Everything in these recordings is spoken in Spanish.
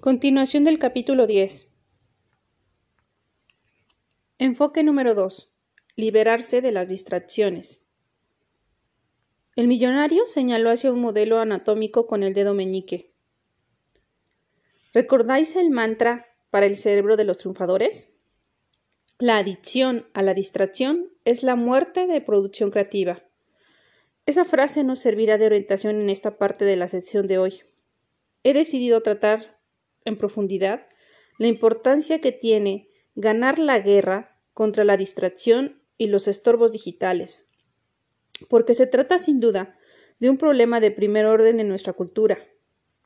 Continuación del capítulo 10. Enfoque número 2. Liberarse de las distracciones. El millonario señaló hacia un modelo anatómico con el dedo meñique. ¿Recordáis el mantra para el cerebro de los triunfadores? La adicción a la distracción es la muerte de producción creativa. Esa frase nos servirá de orientación en esta parte de la sección de hoy. He decidido tratar en profundidad la importancia que tiene ganar la guerra contra la distracción y los estorbos digitales, porque se trata sin duda de un problema de primer orden en nuestra cultura.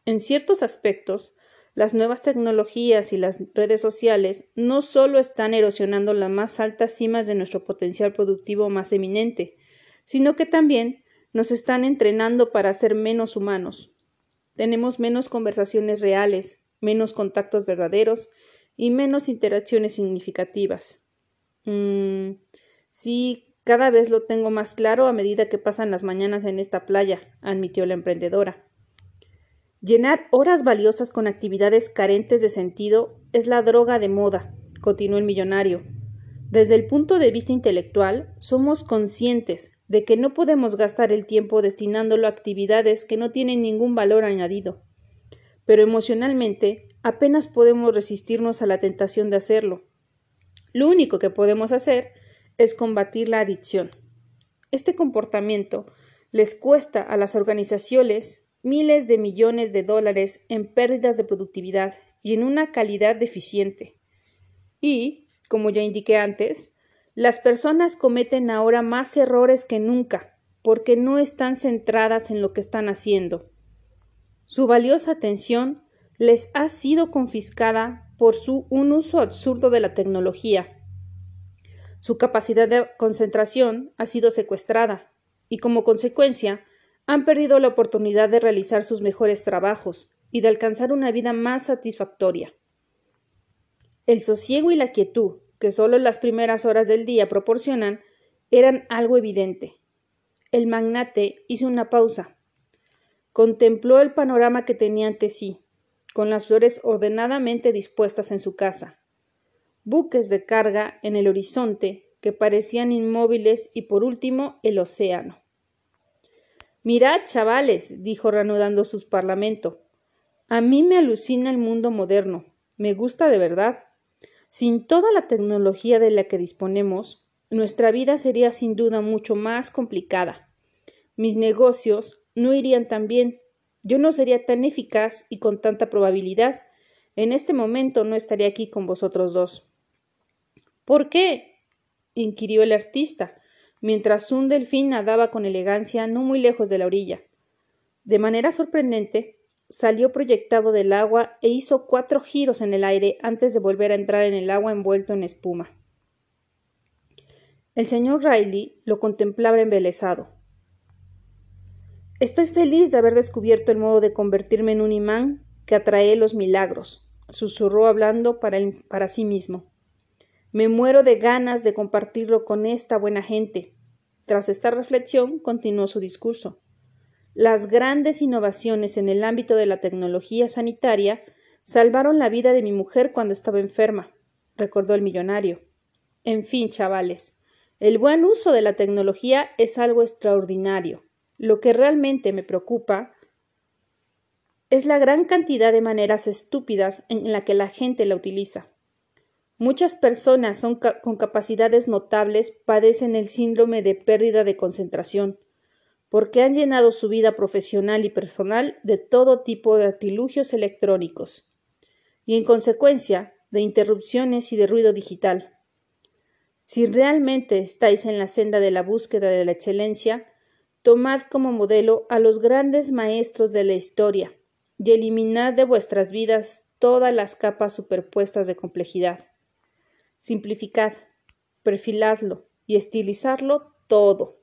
En ciertos aspectos, las nuevas tecnologías y las redes sociales no solo están erosionando las más altas cimas de nuestro potencial productivo más eminente, sino que también nos están entrenando para ser menos humanos. Tenemos menos conversaciones reales, menos contactos verdaderos y menos interacciones significativas. Mm, sí, cada vez lo tengo más claro a medida que pasan las mañanas en esta playa, admitió la emprendedora. Llenar horas valiosas con actividades carentes de sentido es la droga de moda, continuó el millonario. Desde el punto de vista intelectual, somos conscientes de que no podemos gastar el tiempo destinándolo a actividades que no tienen ningún valor añadido pero emocionalmente apenas podemos resistirnos a la tentación de hacerlo. Lo único que podemos hacer es combatir la adicción. Este comportamiento les cuesta a las organizaciones miles de millones de dólares en pérdidas de productividad y en una calidad deficiente. Y, como ya indiqué antes, las personas cometen ahora más errores que nunca porque no están centradas en lo que están haciendo. Su valiosa atención les ha sido confiscada por su, un uso absurdo de la tecnología. Su capacidad de concentración ha sido secuestrada y como consecuencia han perdido la oportunidad de realizar sus mejores trabajos y de alcanzar una vida más satisfactoria. El sosiego y la quietud que solo las primeras horas del día proporcionan eran algo evidente. El magnate hizo una pausa Contempló el panorama que tenía ante sí, con las flores ordenadamente dispuestas en su casa, buques de carga en el horizonte que parecían inmóviles y por último el océano. Mirad, chavales, dijo reanudando su parlamento. A mí me alucina el mundo moderno. Me gusta de verdad. Sin toda la tecnología de la que disponemos, nuestra vida sería sin duda mucho más complicada. Mis negocios no irían tan bien. Yo no sería tan eficaz y con tanta probabilidad. En este momento no estaría aquí con vosotros dos. ¿Por qué? inquirió el artista, mientras un delfín nadaba con elegancia no muy lejos de la orilla. De manera sorprendente, salió proyectado del agua e hizo cuatro giros en el aire antes de volver a entrar en el agua envuelto en espuma. El señor Riley lo contemplaba embelesado. Estoy feliz de haber descubierto el modo de convertirme en un imán que atrae los milagros, susurró hablando para, para sí mismo. Me muero de ganas de compartirlo con esta buena gente. Tras esta reflexión, continuó su discurso. Las grandes innovaciones en el ámbito de la tecnología sanitaria salvaron la vida de mi mujer cuando estaba enferma, recordó el millonario. En fin, chavales, el buen uso de la tecnología es algo extraordinario. Lo que realmente me preocupa es la gran cantidad de maneras estúpidas en la que la gente la utiliza. Muchas personas con capacidades notables padecen el síndrome de pérdida de concentración, porque han llenado su vida profesional y personal de todo tipo de artilugios electrónicos, y en consecuencia de interrupciones y de ruido digital. Si realmente estáis en la senda de la búsqueda de la excelencia, Tomad como modelo a los grandes maestros de la historia y eliminad de vuestras vidas todas las capas superpuestas de complejidad. Simplificad, perfiladlo y estilizarlo todo.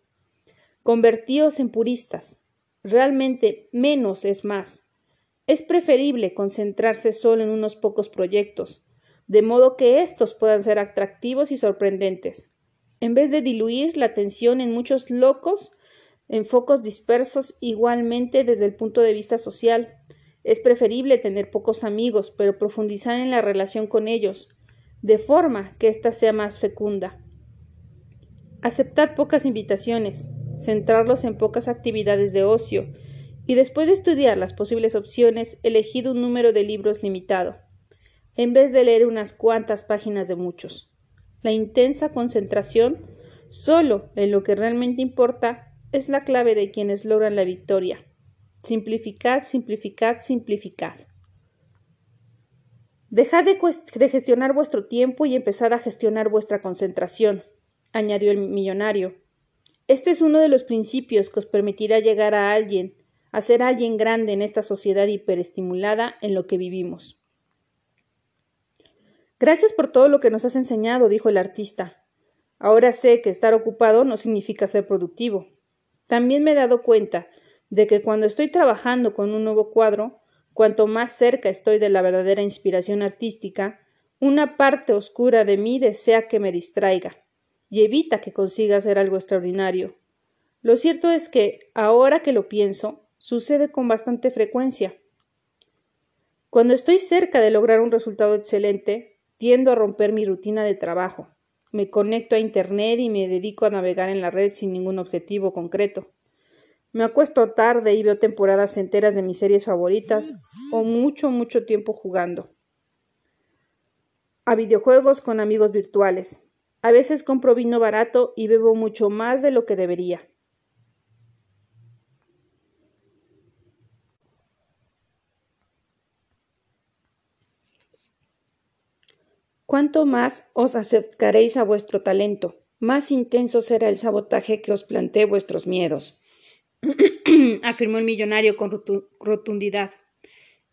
Convertíos en puristas. Realmente menos es más. Es preferible concentrarse solo en unos pocos proyectos, de modo que éstos puedan ser atractivos y sorprendentes, en vez de diluir la atención en muchos locos en focos dispersos igualmente desde el punto de vista social, Es preferible tener pocos amigos, pero profundizar en la relación con ellos, de forma que ésta sea más fecunda. Aceptad pocas invitaciones, centrarlos en pocas actividades de ocio, y después de estudiar las posibles opciones, elegid un número de libros limitado, en vez de leer unas cuantas páginas de muchos. La intensa concentración solo en lo que realmente importa es la clave de quienes logran la victoria. Simplificad, simplificad, simplificad. Dejad de, de, gestionar vuestro tiempo y empezad a gestionar vuestra concentración, añadió el millonario. Este es uno de los principios que os permitirá llegar a alguien, a ser alguien grande en esta sociedad hiperestimulada en lo que vivimos. Gracias por todo lo que nos has enseñado, dijo el artista. Ahora sé que estar ocupado no significa ser productivo. También me he dado cuenta de que cuando estoy trabajando con un nuevo cuadro, cuanto más cerca estoy de la verdadera inspiración artística, una parte oscura de mí desea que me distraiga y evita que consiga hacer algo extraordinario. Lo cierto es que, ahora que lo pienso, sucede con bastante frecuencia. Cuando estoy cerca de lograr un resultado excelente, tiendo a romper mi rutina de trabajo. Me conecto a Internet y me dedico a navegar en la red sin ningún objetivo concreto. Me acuesto tarde y veo temporadas enteras de mis series favoritas o mucho, mucho tiempo jugando. A videojuegos con amigos virtuales. A veces compro vino barato y bebo mucho más de lo que debería. Cuanto más os acercaréis a vuestro talento, más intenso será el sabotaje que os plantee vuestros miedos. afirmó el millonario con rotundidad.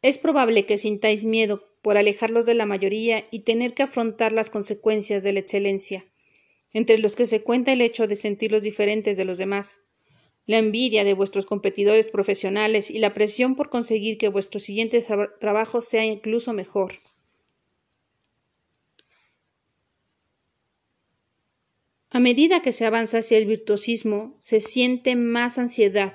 Es probable que sintáis miedo por alejarlos de la mayoría y tener que afrontar las consecuencias de la excelencia, entre los que se cuenta el hecho de sentirlos diferentes de los demás, la envidia de vuestros competidores profesionales y la presión por conseguir que vuestro siguiente trabajo sea incluso mejor. A medida que se avanza hacia el virtuosismo, se siente más ansiedad,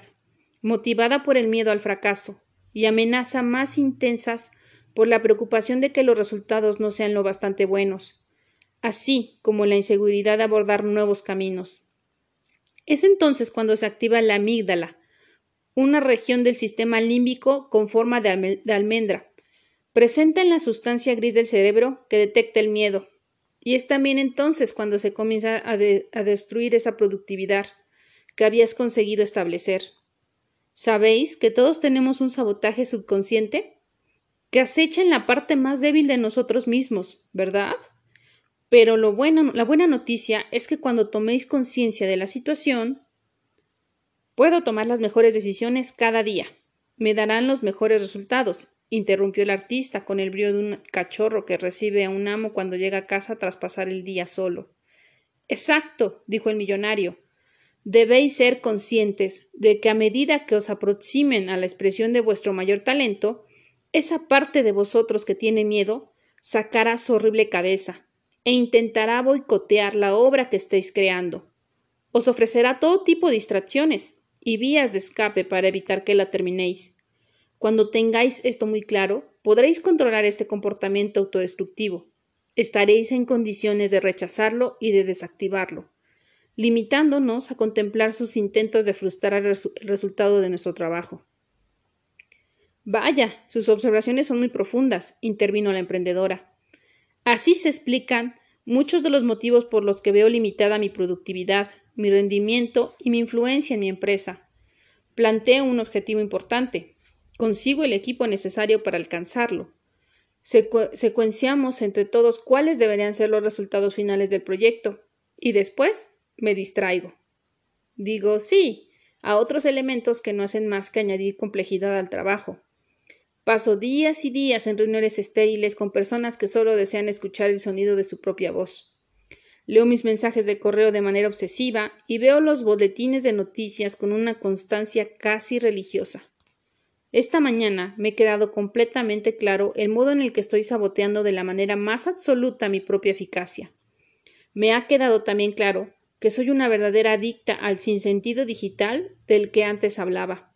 motivada por el miedo al fracaso, y amenaza más intensas por la preocupación de que los resultados no sean lo bastante buenos, así como la inseguridad de abordar nuevos caminos. Es entonces cuando se activa la amígdala, una región del sistema límbico con forma de, almendra, presente en la sustancia gris del cerebro que detecta el miedo, y es también entonces cuando se comienza a, destruir esa productividad que habías conseguido establecer. ¿Sabéis que todos tenemos un sabotaje subconsciente? que acecha en la parte más débil de nosotros mismos, ¿verdad? Pero lo bueno, la buena noticia es que cuando toméis conciencia de la situación, puedo tomar las mejores decisiones cada día. Me darán los mejores resultados interrumpió el artista con el brío de un cachorro que recibe a un amo cuando llega a casa tras pasar el día solo. Exacto, dijo el millonario. Debéis ser conscientes de que a medida que os aproximen a la expresión de vuestro mayor talento, esa parte de vosotros que tiene miedo sacará su horrible cabeza e intentará boicotear la obra que estéis creando. Os ofrecerá todo tipo de distracciones y vías de escape para evitar que la terminéis. Cuando tengáis esto muy claro, podréis controlar este comportamiento autodestructivo. Estaréis en condiciones de rechazarlo y de desactivarlo, limitándonos a contemplar sus intentos de frustrar el, resultado de nuestro trabajo. Vaya, sus observaciones son muy profundas, intervino la emprendedora. Así se explican muchos de los motivos por los que veo limitada mi productividad, mi rendimiento y mi influencia en mi empresa. Planteo un objetivo importante, consigo el equipo necesario para alcanzarlo. secuenciamos entre todos cuáles deberían ser los resultados finales del proyecto y después me distraigo. Digo sí a otros elementos que no hacen más que añadir complejidad al trabajo. Paso días y días en reuniones estériles con personas que solo desean escuchar el sonido de su propia voz. Leo mis mensajes de correo de manera obsesiva y veo los boletines de noticias con una constancia casi religiosa. Esta mañana me he quedado completamente claro el modo en el que estoy saboteando de la manera más absoluta mi propia eficacia. Me ha quedado también claro que soy una verdadera adicta al sinsentido digital del que antes hablaba.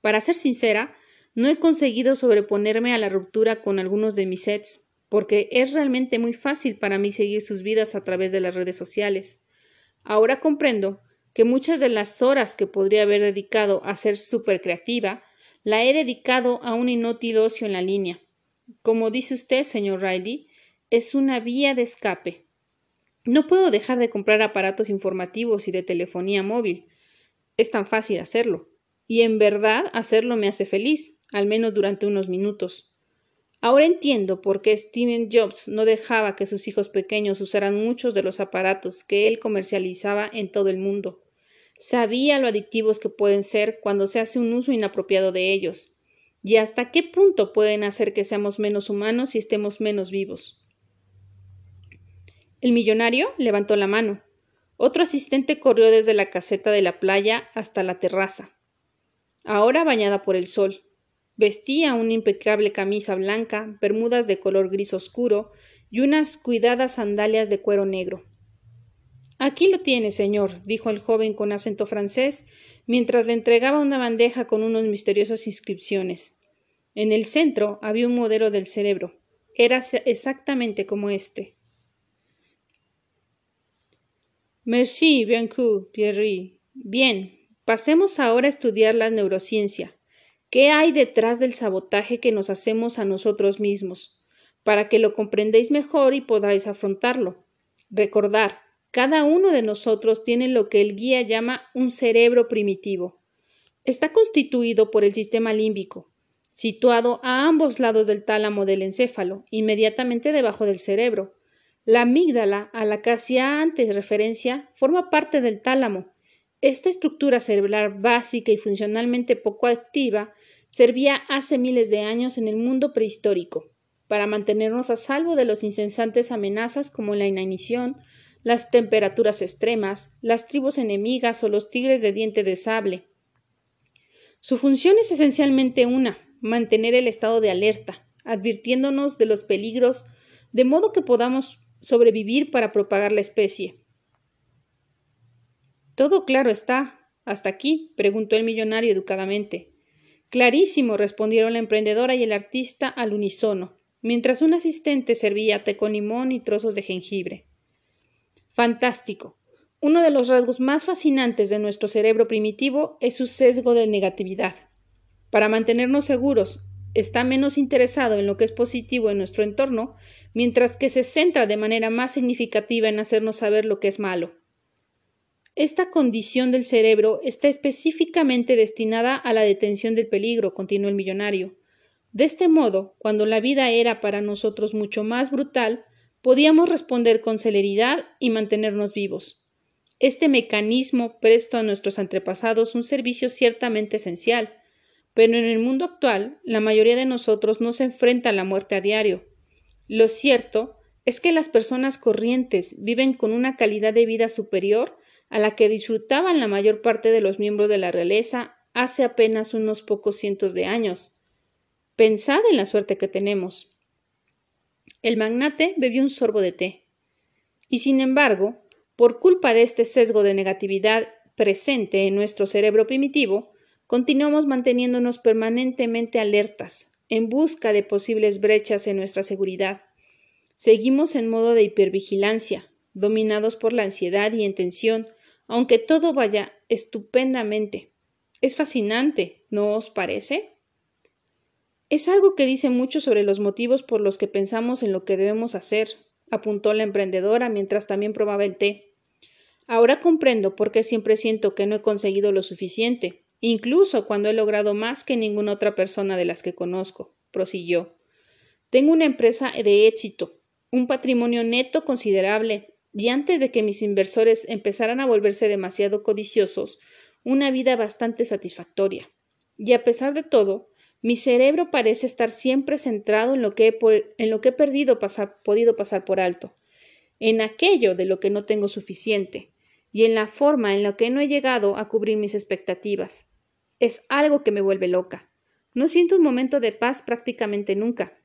Para ser sincera, no he conseguido sobreponerme a la ruptura con algunos de mis sets, porque es realmente muy fácil para mí seguir sus vidas a través de las redes sociales. Ahora comprendo que muchas de las horas que podría haber dedicado a ser súper creativa, la he dedicado a un inútil ocio en la línea. Como dice usted, señor Riley, es una vía de escape. No puedo dejar de comprar aparatos informativos y de telefonía móvil. Es tan fácil hacerlo. Y en verdad hacerlo me hace feliz, al menos durante unos minutos. Ahora entiendo por qué Steven Jobs no dejaba que sus hijos pequeños usaran muchos de los aparatos que él comercializaba en todo el mundo. Sabía lo adictivos que pueden ser cuando se hace un uso inapropiado de ellos, y hasta qué punto pueden hacer que seamos menos humanos y estemos menos vivos. El millonario levantó la mano. Otro asistente corrió desde la caseta de la playa hasta la terraza, ahora bañada por el sol. Vestía una impecable camisa blanca, bermudas de color gris oscuro y unas cuidadas sandalias de cuero negro. Aquí lo tiene, señor, dijo el joven con acento francés, mientras le entregaba una bandeja con unas misteriosas inscripciones. En el centro había un modelo del cerebro. Era exactamente como este. Merci, Pierre. Bien, pasemos ahora a estudiar la neurociencia. ¿Qué hay detrás del sabotaje que nos hacemos a nosotros mismos? Para que lo comprendéis mejor y podáis afrontarlo. Recordar, cada uno de nosotros tiene lo que el guía llama un cerebro primitivo. Está constituido por el sistema límbico, situado a ambos lados del tálamo del encéfalo, inmediatamente debajo del cerebro. La amígdala, a la que hacía antes referencia, forma parte del tálamo. Esta estructura cerebral básica y funcionalmente poco activa servía hace miles de años en el mundo prehistórico, para mantenernos a salvo de los incesantes amenazas como la inanición, las temperaturas extremas, las tribus enemigas o los tigres de diente de sable. Su función es esencialmente una, mantener el estado de alerta, advirtiéndonos de los peligros, de modo que podamos sobrevivir para propagar la especie. Todo claro está. Hasta aquí, preguntó el millonario educadamente. Clarísimo, respondieron la emprendedora y el artista al unísono, mientras un asistente servía té con limón y trozos de jengibre. Fantástico. Uno de los rasgos más fascinantes de nuestro cerebro primitivo es su sesgo de negatividad. Para mantenernos seguros, está menos interesado en lo que es positivo en nuestro entorno, mientras que se centra de manera más significativa en hacernos saber lo que es malo. Esta condición del cerebro está específicamente destinada a la detención del peligro, continuó el millonario. De este modo, cuando la vida era para nosotros mucho más brutal, podíamos responder con celeridad y mantenernos vivos. Este mecanismo prestó a nuestros antepasados un servicio ciertamente esencial, pero en el mundo actual la mayoría de nosotros no se enfrenta a la muerte a diario. Lo cierto es que las personas corrientes viven con una calidad de vida superior a la que disfrutaban la mayor parte de los miembros de la realeza hace apenas unos pocos cientos de años. Pensad en la suerte que tenemos. El magnate bebió un sorbo de té. Y sin embargo, por culpa de este sesgo de negatividad presente en nuestro cerebro primitivo, continuamos manteniéndonos permanentemente alertas, en busca de posibles brechas en nuestra seguridad. Seguimos en modo de hipervigilancia, dominados por la ansiedad y intención, aunque todo vaya estupendamente. Es fascinante, ¿no os parece? Es algo que dice mucho sobre los motivos por los que pensamos en lo que debemos hacer, apuntó la emprendedora mientras también probaba el té. Ahora comprendo por qué siempre siento que no he conseguido lo suficiente, incluso cuando he logrado más que ninguna otra persona de las que conozco, prosiguió. Tengo una empresa de éxito, un patrimonio neto considerable y antes de que mis inversores empezaran a volverse demasiado codiciosos, una vida bastante satisfactoria. Y a pesar de todo, mi cerebro parece estar siempre centrado en lo que he, en perdido podido pasar por alto, en aquello de lo que no tengo suficiente, y en la forma en la que no he llegado a cubrir mis expectativas. Es algo que me vuelve loca. No siento un momento de paz prácticamente nunca.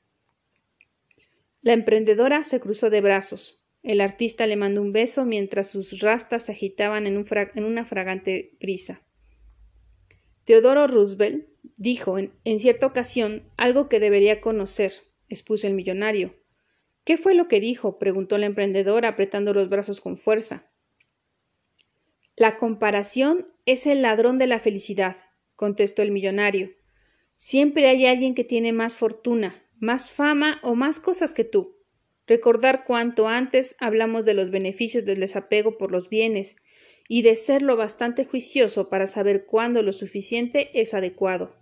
La emprendedora se cruzó de brazos, el artista le mandó un beso mientras sus rastas se agitaban en, una fragante brisa. Teodoro Roosevelt dijo en, cierta ocasión algo que debería conocer, expuso el millonario. ¿Qué fue lo que dijo? preguntó la emprendedora apretando los brazos con fuerza. La comparación es el ladrón de la felicidad, contestó el millonario. Siempre hay alguien que tiene más fortuna, más fama o más cosas que tú. Recordar cuanto antes hablamos de los beneficios del desapego por los bienes y de ser lo bastante juicioso para saber cuándo lo suficiente es adecuado.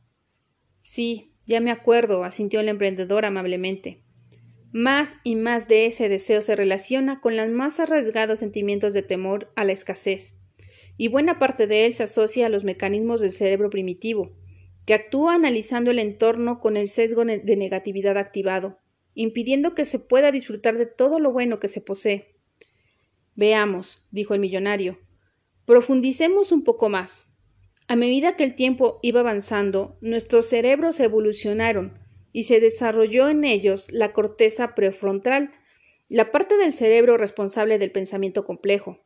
Sí, ya me acuerdo, asintió el emprendedor amablemente. Más y más de ese deseo se relaciona con los más arriesgados sentimientos de temor a la escasez, y buena parte de él se asocia a los mecanismos del cerebro primitivo, que actúa analizando el entorno con el sesgo de negatividad activado, impidiendo que se pueda disfrutar de todo lo bueno que se posee. Veamos, dijo el millonario, profundicemos un poco más. A medida que el tiempo iba avanzando, nuestros cerebros evolucionaron y se desarrolló en ellos la corteza prefrontal, la parte del cerebro responsable del pensamiento complejo.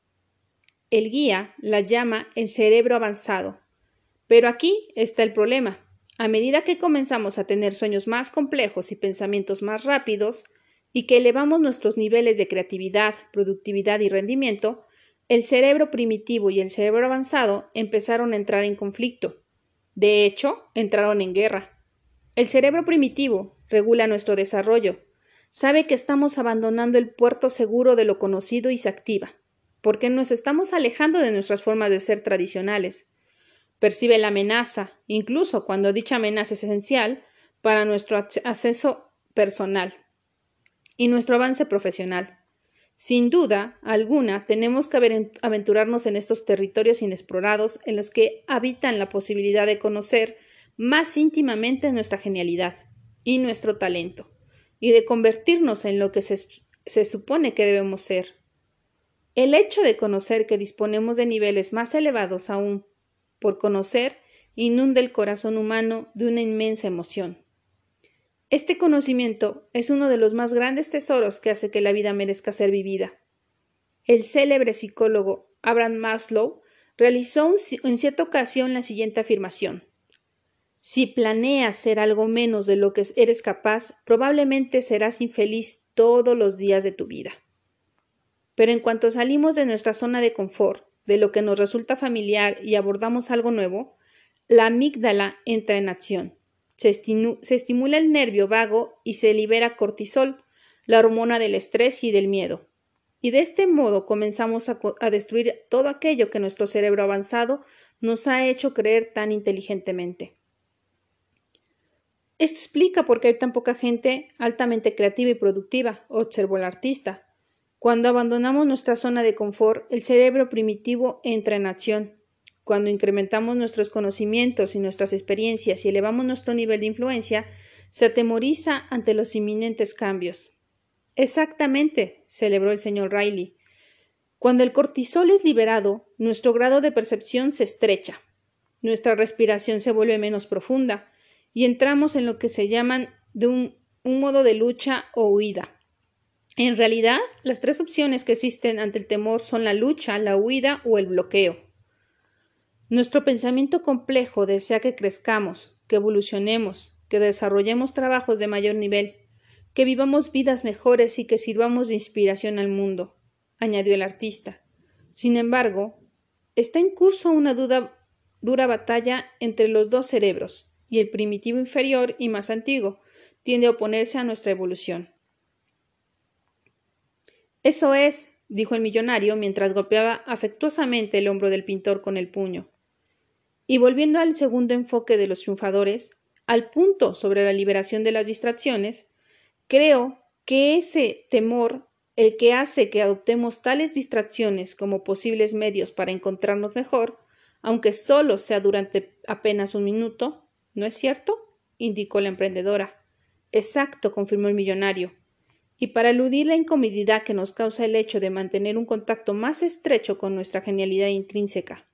El guía la llama el cerebro avanzado. Pero aquí está el problema. A medida que comenzamos a tener sueños más complejos y pensamientos más rápidos, y que elevamos nuestros niveles de creatividad, productividad y rendimiento, el cerebro primitivo y el cerebro avanzado empezaron a entrar en conflicto. De hecho, entraron en guerra. El cerebro primitivo regula nuestro desarrollo, sabe que estamos abandonando el puerto seguro de lo conocido y se activa, porque nos estamos alejando de nuestras formas de ser tradicionales. Percibe la amenaza, incluso cuando dicha amenaza es esencial para nuestro acceso personal y nuestro avance profesional. Sin duda alguna, tenemos que aventurarnos en estos territorios inexplorados en los que habitan la posibilidad de conocer más íntimamente nuestra genialidad y nuestro talento, y de convertirnos en lo que se, se supone que debemos ser. El hecho de conocer que disponemos de niveles más elevados aún por conocer, inunda el corazón humano de una inmensa emoción. Este conocimiento es uno de los más grandes tesoros que hace que la vida merezca ser vivida. El célebre psicólogo Abraham Maslow realizó en cierta ocasión la siguiente afirmación. Si planeas ser algo menos de lo que eres capaz, probablemente serás infeliz todos los días de tu vida. Pero en cuanto salimos de nuestra zona de confort, de lo que nos resulta familiar y abordamos algo nuevo, la amígdala entra en acción. Se, estimula el nervio vago y se libera cortisol, la hormona del estrés y del miedo. Y de este modo comenzamos a, a destruir todo aquello que nuestro cerebro avanzado nos ha hecho creer tan inteligentemente. Esto explica por qué hay tan poca gente altamente creativa y productiva, observó el artista. Cuando abandonamos nuestra zona de confort, el cerebro primitivo entra en acción. Cuando incrementamos nuestros conocimientos y nuestras experiencias y elevamos nuestro nivel de influencia, se atemoriza ante los inminentes cambios. Exactamente, celebró el señor Riley. Cuando el cortisol es liberado, nuestro grado de percepción se estrecha, nuestra respiración se vuelve menos profunda y entramos en lo que se llaman de un, un modo de lucha o huida. En realidad, las tres opciones que existen ante el temor son la lucha, la huida o el bloqueo. Nuestro pensamiento complejo desea que crezcamos, que evolucionemos, que desarrollemos trabajos de mayor nivel, que vivamos vidas mejores y que sirvamos de inspiración al mundo, añadió el artista. Sin embargo, está en curso una dura batalla entre los dos cerebros, y el primitivo inferior y más antiguo tiende a oponerse a nuestra evolución. Eso es, dijo el millonario mientras golpeaba afectuosamente el hombro del pintor con el puño. Y volviendo al segundo enfoque de los triunfadores, al punto sobre la liberación de las distracciones, creo que ese temor el que hace que adoptemos tales distracciones como posibles medios para encontrarnos mejor, aunque solo sea durante apenas un minuto, ¿no es cierto? indicó la emprendedora. Exacto, confirmó el millonario y para eludir la incomodidad que nos causa el hecho de mantener un contacto más estrecho con nuestra genialidad intrínseca.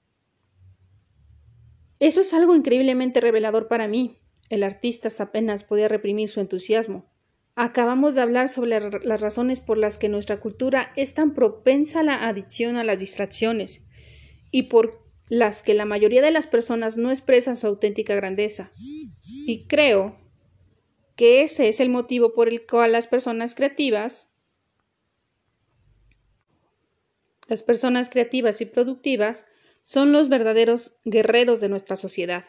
Eso es algo increíblemente revelador para mí. El artista apenas podía reprimir su entusiasmo. Acabamos de hablar sobre las razones por las que nuestra cultura es tan propensa a la adicción a las distracciones y por las que la mayoría de las personas no expresan su auténtica grandeza. Y creo que ese es el motivo por el cual las personas creativas las personas creativas y productivas son los verdaderos guerreros de nuestra sociedad.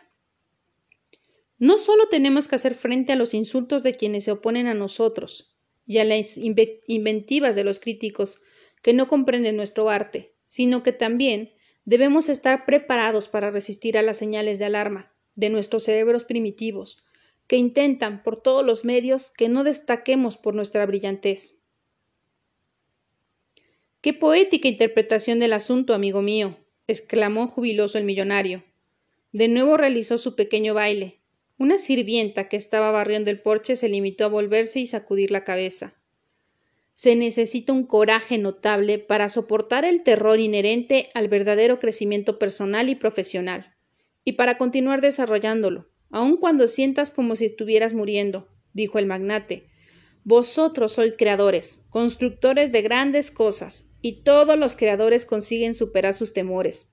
No solo tenemos que hacer frente a los insultos de quienes se oponen a nosotros y a las inventivas de los críticos que no comprenden nuestro arte, sino que también debemos estar preparados para resistir a las señales de alarma de nuestros cerebros primitivos, que intentan por todos los medios que no destaquemos por nuestra brillantez. Qué poética interpretación del asunto, amigo mío, exclamó jubiloso el millonario. De nuevo realizó su pequeño baile. Una sirvienta que estaba barriendo el porche se limitó a volverse y sacudir la cabeza. Se necesita un coraje notable para soportar el terror inherente al verdadero crecimiento personal y profesional, y para continuar desarrollándolo, aun cuando sientas como si estuvieras muriendo, dijo el magnate. Vosotros sois creadores, constructores de grandes cosas, y todos los creadores consiguen superar sus temores,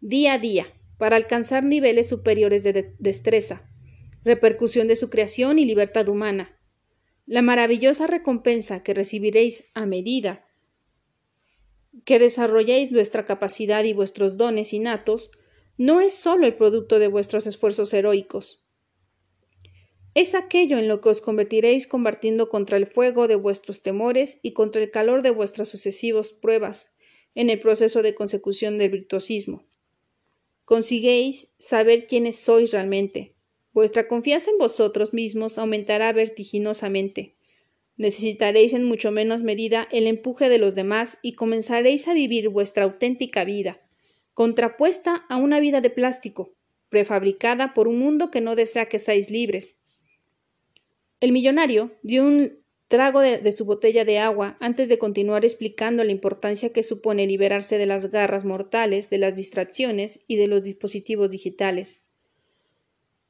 día a día, para alcanzar niveles superiores de destreza, repercusión de su creación y libertad humana. La maravillosa recompensa que recibiréis a medida que desarrolléis vuestra capacidad y vuestros dones innatos no es sólo el producto de vuestros esfuerzos heroicos. Es aquello en lo que os convertiréis combatiendo contra el fuego de vuestros temores y contra el calor de vuestras sucesivas pruebas en el proceso de consecución del virtuosismo. Consiguéis saber quiénes sois realmente, Vuestra confianza en vosotros mismos aumentará vertiginosamente. Necesitaréis en mucho menos medida el empuje de los demás y comenzaréis a vivir vuestra auténtica vida, contrapuesta a una vida de plástico, prefabricada por un mundo que no desea que seáis libres. El millonario dio un trago de, su botella de agua antes de continuar explicando la importancia que supone liberarse de las garras mortales, de las distracciones y de los dispositivos digitales.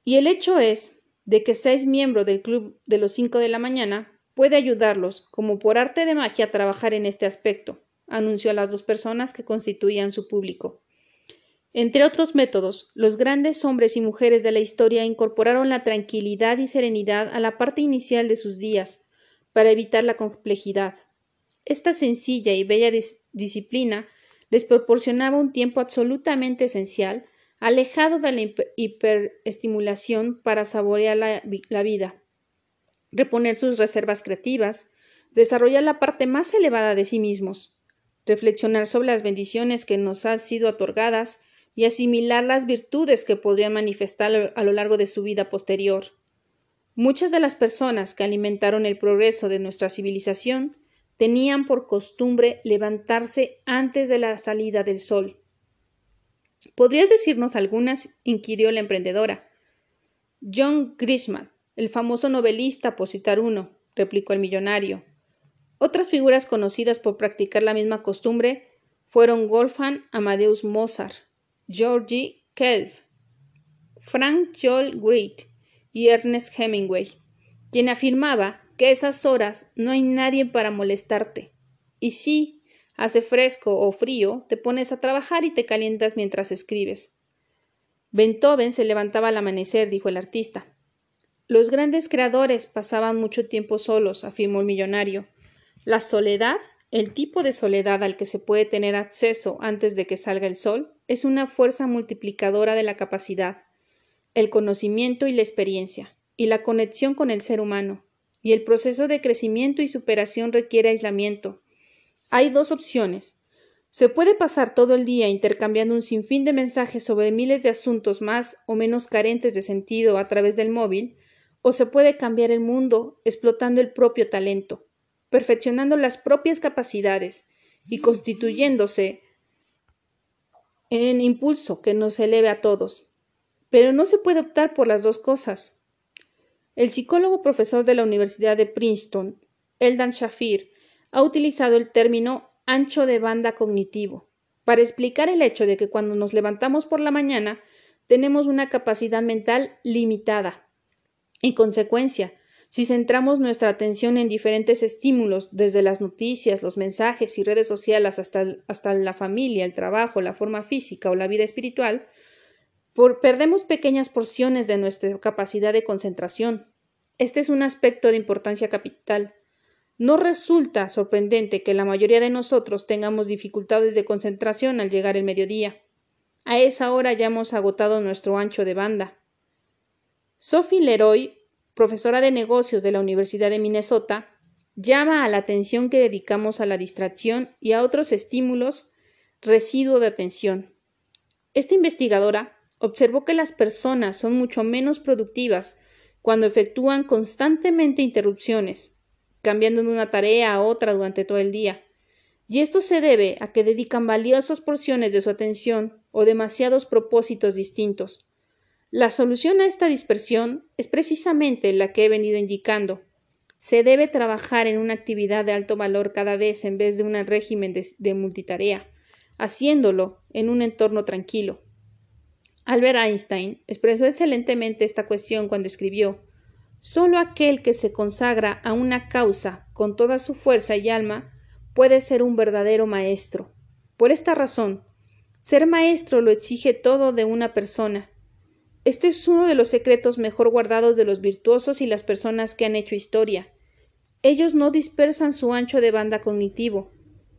Y el hecho es de que seáis miembro del club de los cinco de la mañana puede ayudarlos, como por arte de magia, a trabajar en este aspecto, anunció a las dos personas que constituían su público. Entre otros métodos, los grandes hombres y mujeres de la historia incorporaron la tranquilidad y serenidad a la parte inicial de sus días, para evitar la complejidad. Esta sencilla y bella disciplina les proporcionaba un tiempo absolutamente esencial alejado de la hiperestimulación para saborear la, la vida, reponer sus reservas creativas, desarrollar la parte más elevada de sí mismos, reflexionar sobre las bendiciones que nos han sido otorgadas y asimilar las virtudes que podrían manifestar a lo largo de su vida posterior. Muchas de las personas que alimentaron el progreso de nuestra civilización tenían por costumbre levantarse antes de la salida del sol, ¿Podrías decirnos algunas? inquirió la emprendedora. John Grisham, el famoso novelista, por citar uno, replicó el millonario. Otras figuras conocidas por practicar la misma costumbre fueron Wolfgang Amadeus Mozart, Georgie Kelv, Frank Joel Great y Ernest Hemingway, quien afirmaba que esas horas no hay nadie para molestarte. Y sí, Hace fresco o frío, te pones a trabajar y te calientas mientras escribes. Beethoven se levantaba al amanecer, dijo el artista. Los grandes creadores pasaban mucho tiempo solos, afirmó el millonario. La soledad, el tipo de soledad al que se puede tener acceso antes de que salga el sol, es una fuerza multiplicadora de la capacidad, el conocimiento y la experiencia, y la conexión con el ser humano, y el proceso de crecimiento y superación requiere aislamiento, hay dos opciones. Se puede pasar todo el día intercambiando un sinfín de mensajes sobre miles de asuntos más o menos carentes de sentido a través del móvil, o se puede cambiar el mundo explotando el propio talento, perfeccionando las propias capacidades y constituyéndose en impulso que nos eleve a todos. Pero no se puede optar por las dos cosas. El psicólogo profesor de la Universidad de Princeton, Eldan Shafir, ha utilizado el término ancho de banda cognitivo para explicar el hecho de que cuando nos levantamos por la mañana tenemos una capacidad mental limitada. En consecuencia, Si centramos nuestra atención en diferentes estímulos, desde las noticias, los mensajes y redes sociales hasta, hasta la familia, el trabajo, la forma física o la vida espiritual, perdemos pequeñas porciones de nuestra capacidad de concentración. Este es un aspecto de importancia capital. No resulta sorprendente que la mayoría de nosotros tengamos dificultades de concentración al llegar el mediodía. A esa hora ya hemos agotado nuestro ancho de banda. Sophie Leroy profesora de negocios de la Universidad de Minnesota, llama a la atención que dedicamos a la distracción y a otros estímulos residuo de atención. Esta investigadora observó que las personas son mucho menos productivas cuando efectúan constantemente interrupciones, cambiando de una tarea a otra durante todo el día. Y esto se debe a que dedican valiosas porciones de su atención o demasiados propósitos distintos, la solución a esta dispersión es precisamente la que he venido indicando. Se debe trabajar en una actividad de alto valor cada vez en vez de un régimen de, multitarea, haciéndolo en un entorno tranquilo. Albert Einstein expresó excelentemente esta cuestión cuando escribió Solo aquel que se consagra a una causa con toda su fuerza y alma puede ser un verdadero maestro. Por esta razón, ser maestro lo exige todo de una persona, este es uno de los secretos mejor guardados de los virtuosos y las personas que han hecho historia. Ellos no dispersan su ancho de banda cognitivo,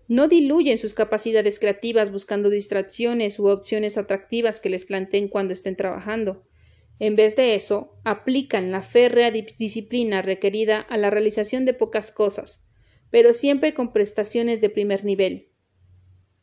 no diluyen sus capacidades creativas buscando distracciones u opciones atractivas que les planteen cuando estén trabajando. En vez de eso, aplican la férrea disciplina requerida a la realización de pocas cosas, pero siempre con prestaciones de primer nivel.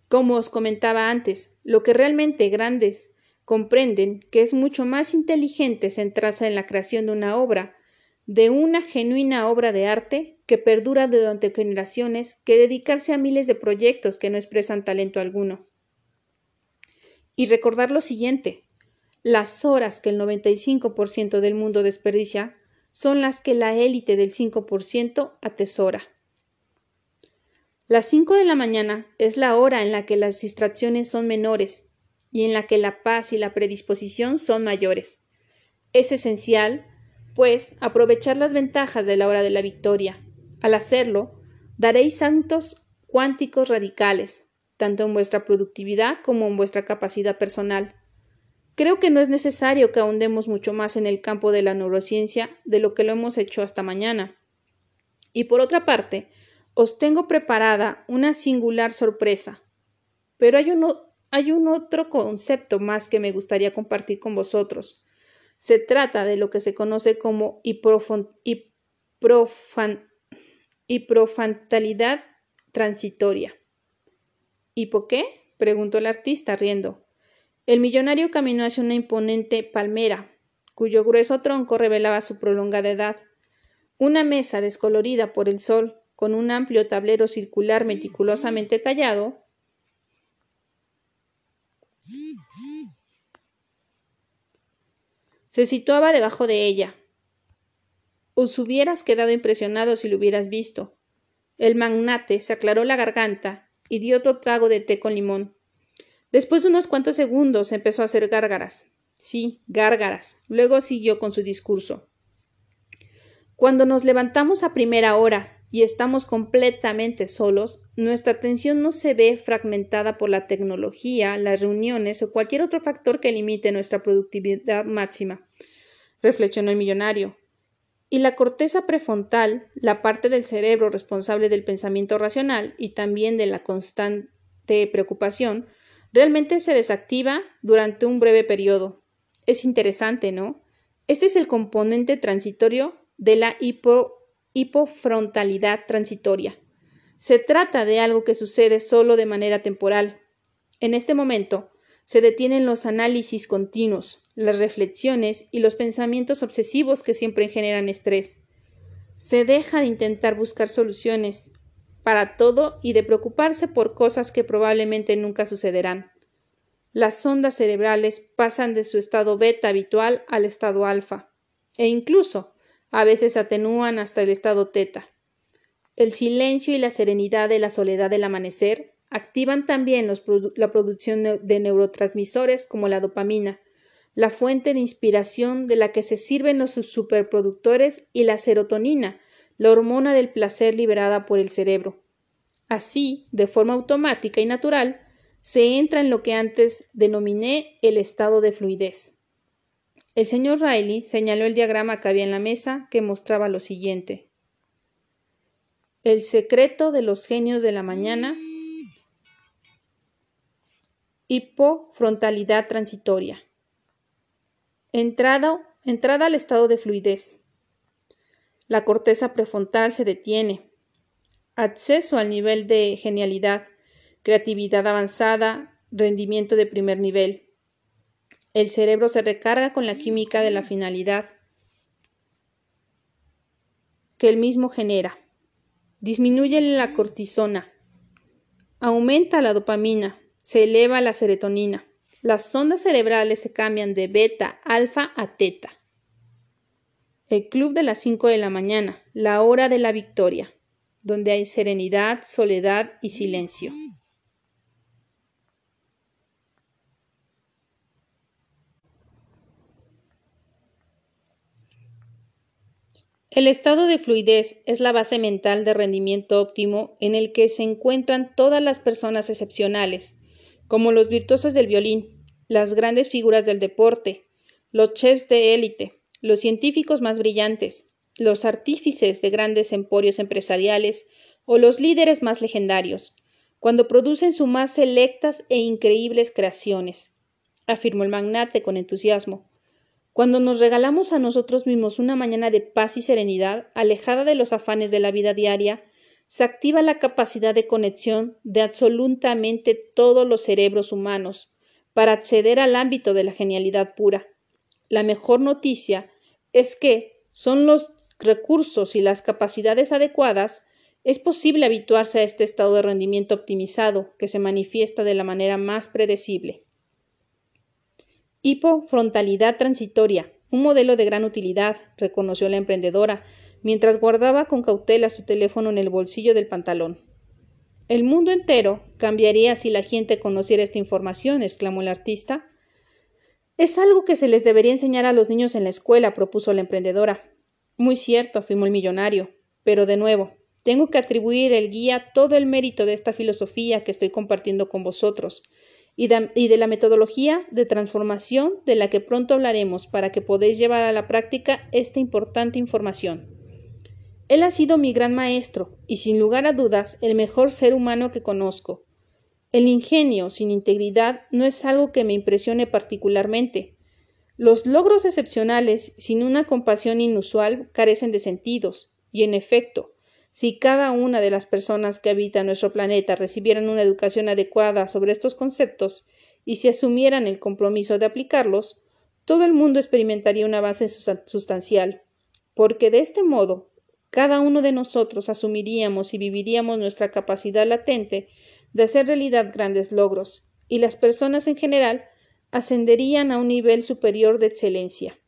Como os comentaba antes, lo que realmente grandes comprenden que es mucho más inteligente centrarse en la creación de una obra, de una genuina obra de arte que perdura durante generaciones, que dedicarse a miles de proyectos que no expresan talento alguno. Y recordar lo siguiente, las horas que el 95% del mundo desperdicia son las que la élite del 5% atesora. Las 5 de la mañana es la hora en la que las distracciones son menores y en la que la paz y la predisposición son mayores. Es esencial, pues, aprovechar las ventajas de la hora de la victoria. Al hacerlo, daréis santos cuánticos radicales, tanto en vuestra productividad como en vuestra capacidad personal. Creo que no es necesario que ahondemos mucho más en el campo de la neurociencia de lo que lo hemos hecho hasta mañana. Y por otra parte, os tengo preparada una singular sorpresa. Pero hay uno hay un otro concepto más que me gustaría compartir con vosotros. Se trata de lo que se conoce como hiprofantalidad transitoria. ¿Y por qué? preguntó el artista riendo. El millonario caminó hacia una imponente palmera, cuyo grueso tronco revelaba su prolongada edad. Una mesa descolorida por el sol, con un amplio tablero circular meticulosamente tallado, Se situaba debajo de ella. Os hubieras quedado impresionado si lo hubieras visto. El magnate se aclaró la garganta y dio otro trago de té con limón. Después de unos cuantos segundos empezó a hacer gárgaras. Sí, gárgaras. Luego siguió con su discurso. Cuando nos levantamos a primera hora y estamos completamente solos, nuestra atención no se ve fragmentada por la tecnología, las reuniones o cualquier otro factor que limite nuestra productividad máxima, reflexionó el millonario. Y la corteza prefrontal, la parte del cerebro responsable del pensamiento racional y también de la constante preocupación, realmente se desactiva durante un breve periodo. Es interesante, ¿no? Este es el componente transitorio de la hipo hipofrontalidad transitoria. Se trata de algo que sucede solo de manera temporal. En este momento, se detienen los análisis continuos, las reflexiones y los pensamientos obsesivos que siempre generan estrés. Se deja de intentar buscar soluciones para todo y de preocuparse por cosas que probablemente nunca sucederán. Las ondas cerebrales pasan de su estado beta habitual al estado alfa, e incluso a veces atenúan hasta el estado teta. El silencio y la serenidad de la soledad del amanecer activan también la producción de neurotransmisores como la dopamina, la fuente de inspiración de la que se sirven los superproductores y la serotonina, la hormona del placer liberada por el cerebro. Así, de forma automática y natural, se entra en lo que antes denominé el estado de fluidez. El señor Riley señaló el diagrama que había en la mesa que mostraba lo siguiente. El secreto de los genios de la mañana. Hipofrontalidad transitoria. Entrada, entrada al estado de fluidez. La corteza prefrontal se detiene. Acceso al nivel de genialidad creatividad avanzada, rendimiento de primer nivel. El cerebro se recarga con la química de la finalidad que el mismo genera. Disminuye la cortisona. Aumenta la dopamina. Se eleva la serotonina. Las ondas cerebrales se cambian de beta, alfa a teta. El club de las 5 de la mañana, la hora de la victoria, donde hay serenidad, soledad y silencio. El estado de fluidez es la base mental de rendimiento óptimo en el que se encuentran todas las personas excepcionales, como los virtuosos del violín, las grandes figuras del deporte, los chefs de élite, los científicos más brillantes, los artífices de grandes emporios empresariales o los líderes más legendarios, cuando producen sus más selectas e increíbles creaciones, afirmó el magnate con entusiasmo. Cuando nos regalamos a nosotros mismos una mañana de paz y serenidad, alejada de los afanes de la vida diaria, se activa la capacidad de conexión de absolutamente todos los cerebros humanos para acceder al ámbito de la genialidad pura. La mejor noticia es que son los recursos y las capacidades adecuadas, es posible habituarse a este estado de rendimiento optimizado que se manifiesta de la manera más predecible. Hipofrontalidad transitoria, un modelo de gran utilidad, reconoció la emprendedora, mientras guardaba con cautela su teléfono en el bolsillo del pantalón. El mundo entero cambiaría si la gente conociera esta información, exclamó el artista. Es algo que se les debería enseñar a los niños en la escuela, propuso la emprendedora. Muy cierto, afirmó el millonario. Pero de nuevo, tengo que atribuir el guía todo el mérito de esta filosofía que estoy compartiendo con vosotros y de, la metodología de transformación de la que pronto hablaremos para que podáis llevar a la práctica esta importante información. Él ha sido mi gran maestro y sin lugar a dudas el mejor ser humano que conozco. El ingenio sin integridad no es algo que me impresione particularmente. Los logros excepcionales sin una compasión inusual carecen de sentidos, y en efecto, si cada una de las personas que habitan nuestro planeta recibieran una educación adecuada sobre estos conceptos y si asumieran el compromiso de aplicarlos, todo el mundo experimentaría un avance sustancial, porque de este modo cada uno de nosotros asumiríamos y viviríamos nuestra capacidad latente de hacer realidad grandes logros, y las personas en general ascenderían a un nivel superior de excelencia.